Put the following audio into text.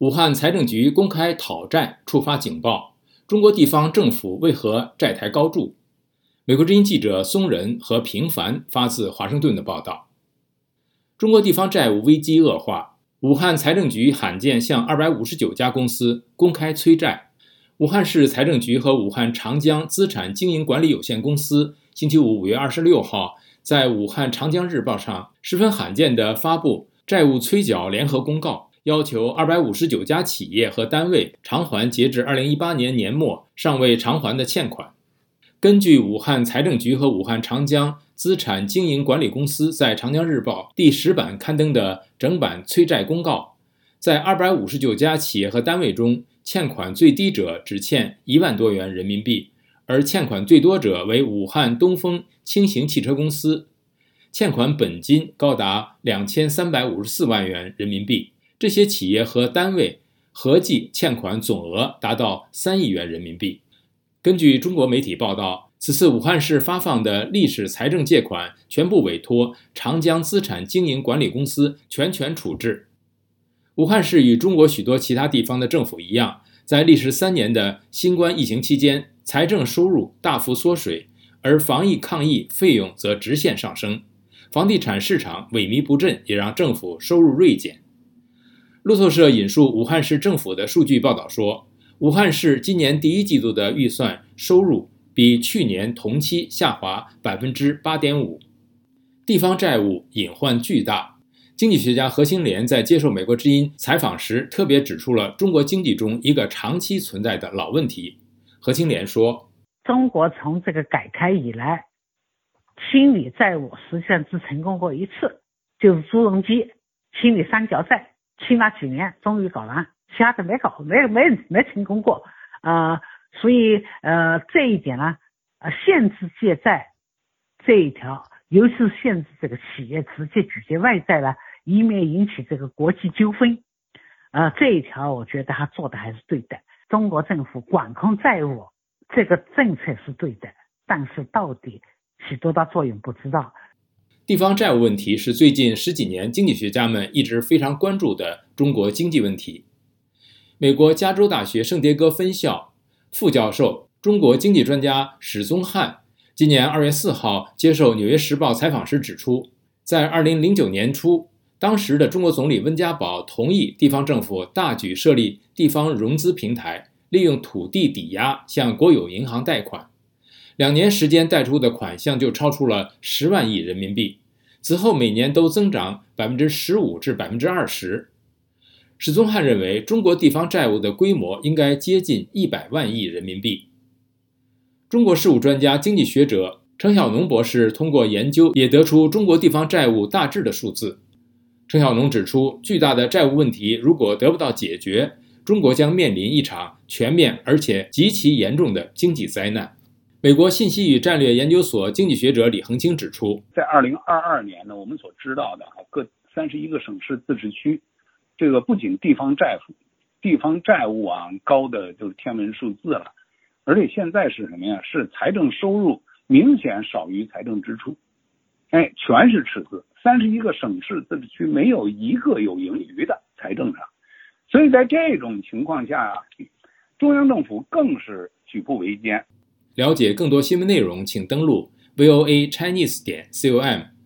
武汉财政局公开讨债，触发警报。中国地方政府为何债台高筑？美国之音记者松仁和平凡发自华盛顿的报道：中国地方债务危机恶化，武汉财政局罕见向二百五十九家公司公开催债。武汉市财政局和武汉长江资产经营管理有限公司星期五五月二十六号在武汉长江日报上十分罕见地发布债务催缴联合公告。要求二百五十九家企业和单位偿还截至二零一八年年末尚未偿还的欠款。根据武汉财政局和武汉长江资产经营管理公司在《长江日报》第十版刊登的整版催债公告，在二百五十九家企业和单位中，欠款最低者只欠一万多元人民币，而欠款最多者为武汉东风轻型汽车公司，欠款本金高达两千三百五十四万元人民币。这些企业和单位合计欠款总额达到三亿元人民币。根据中国媒体报道，此次武汉市发放的历史财政借款全部委托长江资产经营管理公司全权处置。武汉市与中国许多其他地方的政府一样，在历时三年的新冠疫情期间，财政收入大幅缩水，而防疫抗疫费用则直线上升。房地产市场萎靡不振，也让政府收入锐减。路透社引述武汉市政府的数据报道说，武汉市今年第一季度的预算收入比去年同期下滑百分之八点五，地方债务隐患巨大。经济学家何兴莲在接受美国之音采访时特别指出了中国经济中一个长期存在的老问题。何兴莲说：“中国从这个改开以来，清理债务实际上只成功过一次，就是朱镕基清理三角债。”起码几年，终于搞完，其他的没搞，没没没成功过，呃，所以呃这一点呢，呃限制借债这一条，尤其是限制这个企业直接举借外债呢，以免引起这个国际纠纷，呃这一条我觉得他做的还是对的。中国政府管控债务这个政策是对的，但是到底起多大作用不知道。地方债务问题是最近十几年经济学家们一直非常关注的中国经济问题。美国加州大学圣迭戈分校副教授、中国经济专家史宗汉今年二月四号接受《纽约时报》采访时指出，在二零零九年初，当时的中国总理温家宝同意地方政府大举设立地方融资平台，利用土地抵押向国有银行贷款。两年时间贷出的款项就超出了十万亿人民币，此后每年都增长百分之十五至百分之二十。史宗汉认为，中国地方债务的规模应该接近一百万亿人民币。中国事务专家、经济学者程晓农博士通过研究也得出中国地方债务大致的数字。程晓农指出，巨大的债务问题如果得不到解决，中国将面临一场全面而且极其严重的经济灾难。美国信息与战略研究所经济学者李恒清指出，在二零二二年呢，我们所知道的啊，各三十一个省市自治区，这个不仅地方债务、地方债务啊高的就是天文数字了，而且现在是什么呀？是财政收入明显少于财政支出，哎，全是赤字。三十一个省市自治区没有一个有盈余的财政上，所以在这种情况下，中央政府更是举步维艰。了解更多新闻内容，请登录 voa chinese 点 com。